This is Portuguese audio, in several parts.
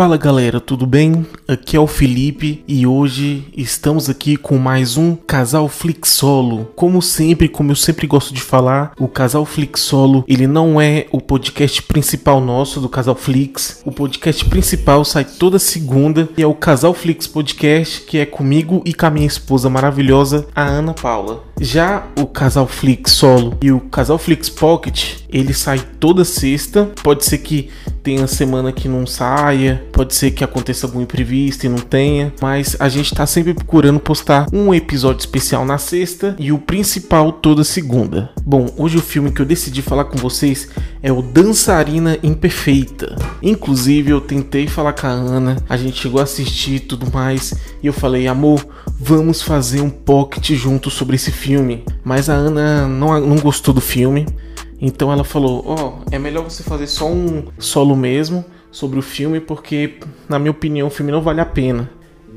Fala galera, tudo bem? Aqui é o Felipe e hoje estamos aqui com mais um Casal Flix Solo. Como sempre, como eu sempre gosto de falar, o Casal Flix Solo, ele não é o podcast principal nosso do Casal Flix. O podcast principal sai toda segunda e é o Casal Flix Podcast, que é comigo e com a minha esposa maravilhosa, a Ana Paula. Já o Casal Flix Solo e o Casal Flix Pocket, ele sai toda sexta. Pode ser que tenha semana que não saia, pode ser que aconteça algum imprevisto e não tenha, mas a gente tá sempre procurando postar um episódio especial na sexta e o principal toda segunda. Bom, hoje o filme que eu decidi falar com vocês é o Dançarina Imperfeita. Inclusive eu tentei falar com a Ana, a gente chegou a assistir e tudo mais, e eu falei, amor, vamos fazer um pocket junto sobre esse filme. Mas a Ana não, não gostou do filme. Então ela falou: Ó, oh, é melhor você fazer só um solo mesmo sobre o filme, porque, na minha opinião, o filme não vale a pena.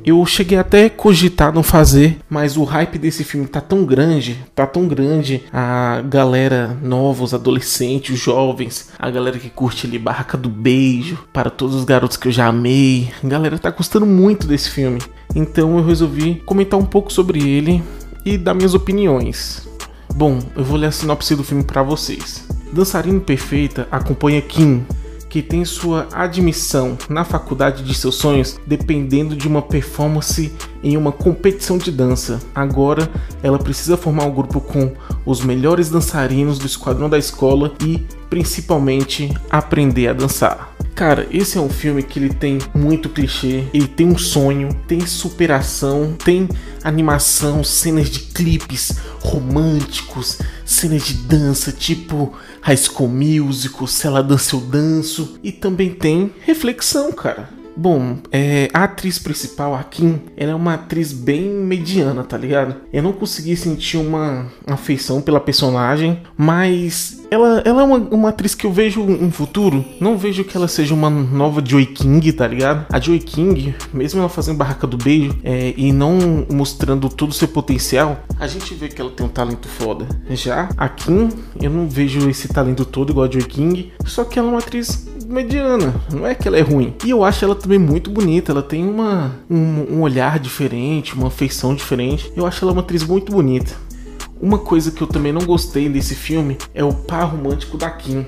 Eu cheguei até a cogitar não fazer, mas o hype desse filme tá tão grande, tá tão grande. A galera nova, os adolescentes, os jovens, a galera que curte ali Barraca do Beijo, para todos os garotos que eu já amei. A galera tá gostando muito desse filme. Então eu resolvi comentar um pouco sobre ele e dar minhas opiniões. Bom, eu vou ler a sinopse do filme para vocês. Dançarina Perfeita acompanha Kim, que tem sua admissão na faculdade de seus sonhos dependendo de uma performance em uma competição de dança. Agora, ela precisa formar um grupo com os melhores dançarinos do esquadrão da escola e, principalmente, aprender a dançar. Cara, esse é um filme que ele tem muito clichê, ele tem um sonho, tem superação, tem animação, cenas de clipes românticos, cenas de dança tipo High School Musical, se ela dança eu danço, e também tem reflexão, cara. Bom, é, a atriz principal, a Kim, ela é uma atriz bem mediana, tá ligado? Eu não consegui sentir uma afeição pela personagem, mas ela, ela é uma, uma atriz que eu vejo um futuro. Não vejo que ela seja uma nova Joy King, tá ligado? A Joy King, mesmo ela fazendo Barraca do Beijo é, e não mostrando todo o seu potencial, a gente vê que ela tem um talento foda. Já a Kim, eu não vejo esse talento todo igual a Joy King, só que ela é uma atriz mediana, não é que ela é ruim. E eu acho ela também muito bonita, ela tem uma, um, um olhar diferente, uma feição diferente. Eu acho ela uma atriz muito bonita. Uma coisa que eu também não gostei desse filme é o par romântico da Kim.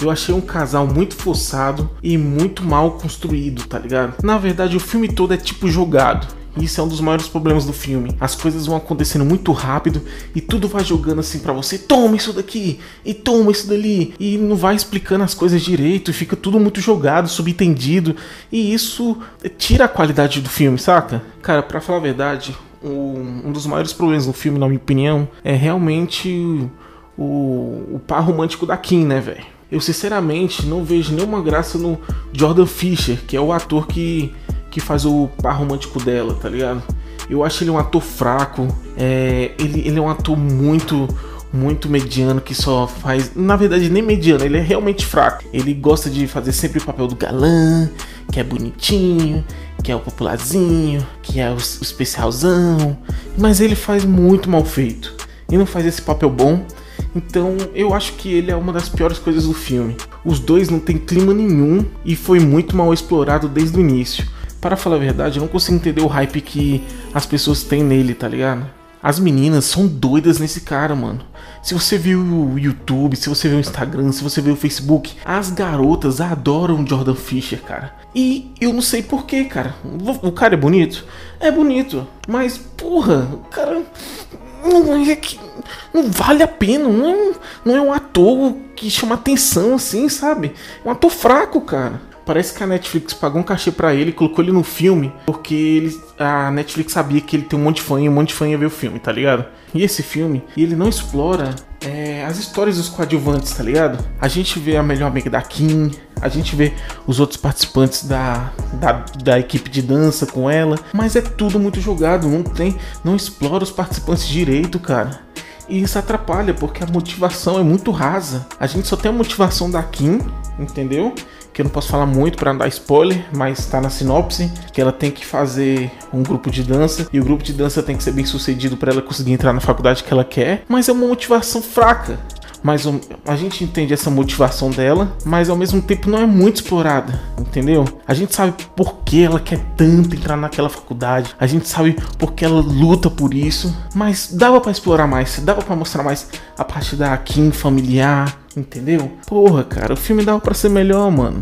Eu achei um casal muito forçado e muito mal construído, tá ligado? Na verdade, o filme todo é tipo jogado. Isso é um dos maiores problemas do filme. As coisas vão acontecendo muito rápido e tudo vai jogando assim para você: toma isso daqui e toma isso dali. E não vai explicando as coisas direito e fica tudo muito jogado, subentendido. E isso tira a qualidade do filme, saca? Cara, pra falar a verdade, um dos maiores problemas do filme, na minha opinião, é realmente o, o par romântico da Kim, né, velho? Eu sinceramente não vejo nenhuma graça no Jordan Fisher, que é o ator que que faz o par romântico dela, tá ligado? Eu acho ele um ator fraco. É, ele, ele é um ator muito, muito mediano que só faz. Na verdade, nem mediano, ele é realmente fraco. Ele gosta de fazer sempre o papel do galã, que é bonitinho, que é o popularzinho, que é o, especialzão. Mas ele faz muito mal feito. E não faz esse papel bom. Então eu acho que ele é uma das piores coisas do filme. Os dois não tem clima nenhum e foi muito mal explorado desde o início para falar a verdade, eu não consigo entender o hype que as pessoas têm nele, tá ligado? As meninas são doidas nesse cara, mano. Se você viu o YouTube, se você viu o Instagram, se você viu o Facebook, as garotas adoram Jordan Fisher, cara. E eu não sei porquê, cara. O cara é bonito? É bonito. Mas, porra, o cara. Não, é que, não vale a pena. Não é, não é um ator que chama atenção assim, sabe? É um ator fraco, cara. Parece que a Netflix pagou um cachê para ele colocou ele no filme, porque ele, a Netflix sabia que ele tem um monte de fã e um monte de fã ia ver o filme, tá ligado? E esse filme, ele não explora é, as histórias dos coadjuvantes, tá ligado? A gente vê a melhor amiga da Kim, a gente vê os outros participantes da, da, da, equipe de dança com ela, mas é tudo muito jogado, não tem, não explora os participantes direito, cara. E isso atrapalha, porque a motivação é muito rasa. A gente só tem a motivação da Kim, entendeu? Que eu não posso falar muito para não dar spoiler, mas está na sinopse que ela tem que fazer um grupo de dança e o grupo de dança tem que ser bem sucedido para ela conseguir entrar na faculdade que ela quer, mas é uma motivação fraca. mas a gente entende essa motivação dela, mas ao mesmo tempo não é muito explorada, entendeu? A gente sabe por que ela quer tanto entrar naquela faculdade, a gente sabe por que ela luta por isso, mas dava para explorar mais, dava para mostrar mais a parte da Kim familiar, entendeu? Porra, cara, o filme dava para ser melhor, mano.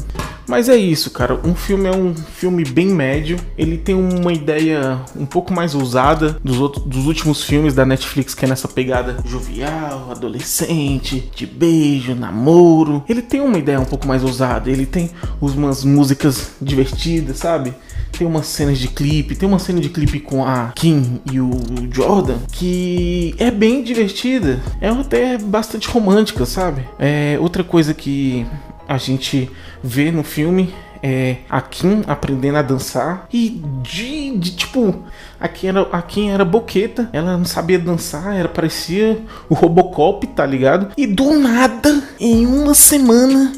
Mas é isso, cara. Um filme é um filme bem médio. Ele tem uma ideia um pouco mais ousada dos, outros, dos últimos filmes da Netflix, que é nessa pegada jovial, adolescente, de beijo, namoro. Ele tem uma ideia um pouco mais ousada. Ele tem umas músicas divertidas, sabe? Tem umas cenas de clipe, tem uma cena de clipe com a Kim e o Jordan que é bem divertida, é até bastante romântica, sabe? É outra coisa que a gente vê no filme é a Kim aprendendo a dançar e de, de tipo a Kim, era, a Kim era boqueta, ela não sabia dançar, era parecia o Robocop, tá ligado? E do nada, em uma semana,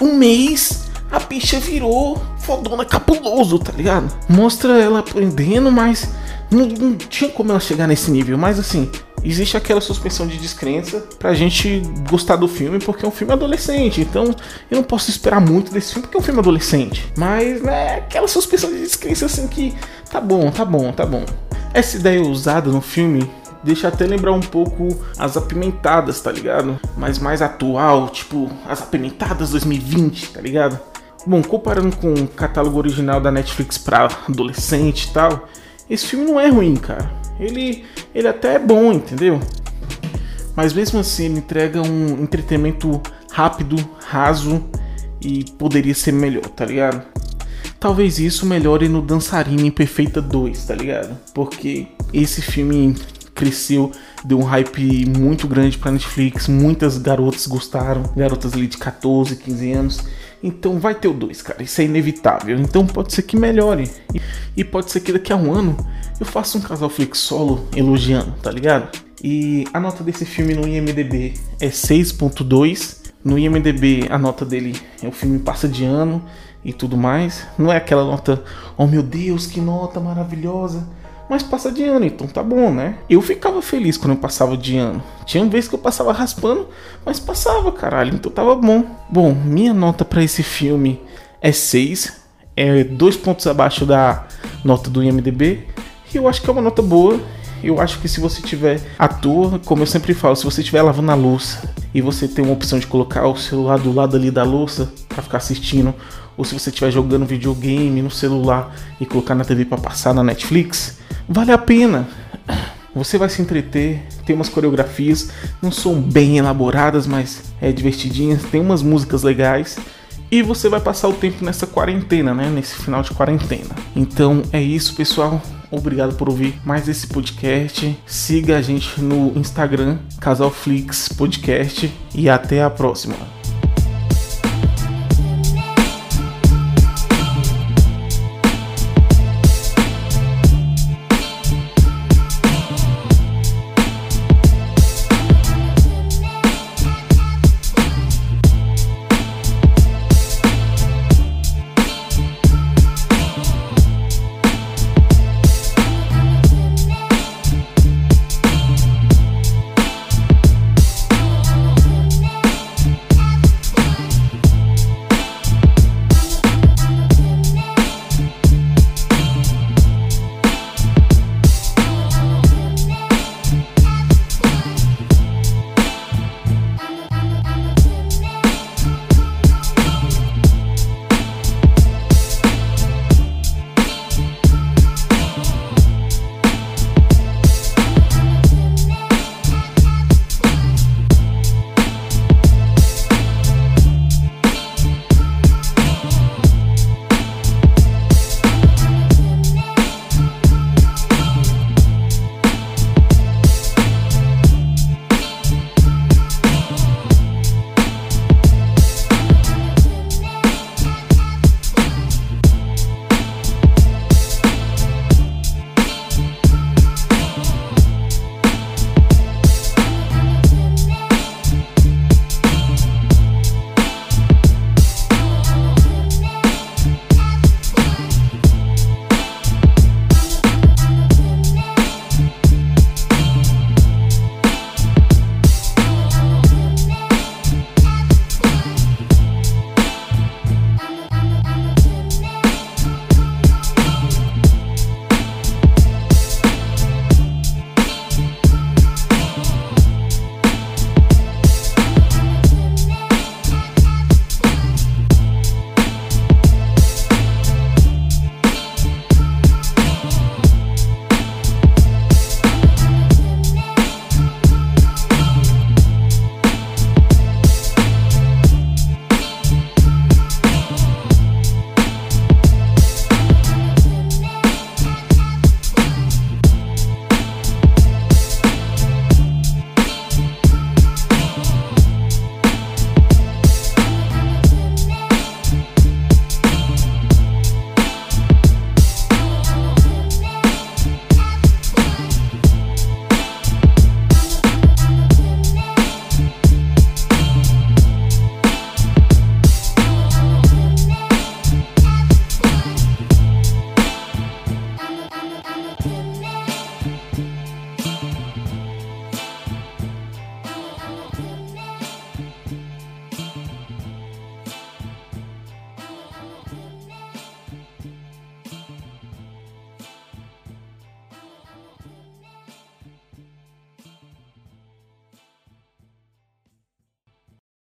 um mês, a bicha virou fodona capuloso, tá ligado? Mostra ela aprendendo, mas não, não tinha como ela chegar nesse nível. Mas assim, existe aquela suspensão de descrença pra gente gostar do filme, porque é um filme adolescente. Então eu não posso esperar muito desse filme, porque é um filme adolescente. Mas né, aquela suspensão de descrença assim que tá bom, tá bom, tá bom. Essa ideia usada no filme deixa até lembrar um pouco as apimentadas, tá ligado? Mas mais atual, tipo as apimentadas 2020, tá ligado? Bom, comparando com o catálogo original da Netflix pra adolescente e tal, esse filme não é ruim, cara. Ele, ele até é bom, entendeu? Mas mesmo assim, ele entrega um entretenimento rápido, raso e poderia ser melhor, tá ligado? Talvez isso melhore no Dançarina Imperfeita 2, tá ligado? Porque esse filme cresceu, deu um hype muito grande pra Netflix, muitas garotas gostaram, garotas ali de 14, 15 anos. Então vai ter o 2, cara. Isso é inevitável. Então pode ser que melhore. E, pode ser que daqui a um ano eu faça um casal Flix solo elogiando, tá ligado? E a nota desse filme no IMDB é 6.2. No IMDB a nota dele é o filme passa de ano e tudo mais. Não é aquela nota, oh meu Deus, que nota maravilhosa mas passa de ano, então tá bom, né? Eu ficava feliz quando eu passava de ano. Tinha vezes que eu passava raspando, mas passava, caralho, então tava bom. Bom, minha nota para esse filme é 6, é dois pontos abaixo da nota do IMDb, e eu acho que é uma nota boa. Eu acho que se você tiver à toa, como eu sempre falo, se você estiver lavando a louça e você tem uma opção de colocar o celular do lado ali da louça para ficar assistindo, ou se você estiver jogando videogame no celular e colocar na TV para passar na Netflix, vale a pena. Você vai se entreter, tem umas coreografias, não são bem elaboradas, mas é divertidinhas, tem umas músicas legais e você vai passar o tempo nessa quarentena, né? Nesse final de quarentena. Então é isso, pessoal. Obrigado por ouvir mais esse podcast. Siga a gente no Instagram, Casalflix Podcast e até a próxima.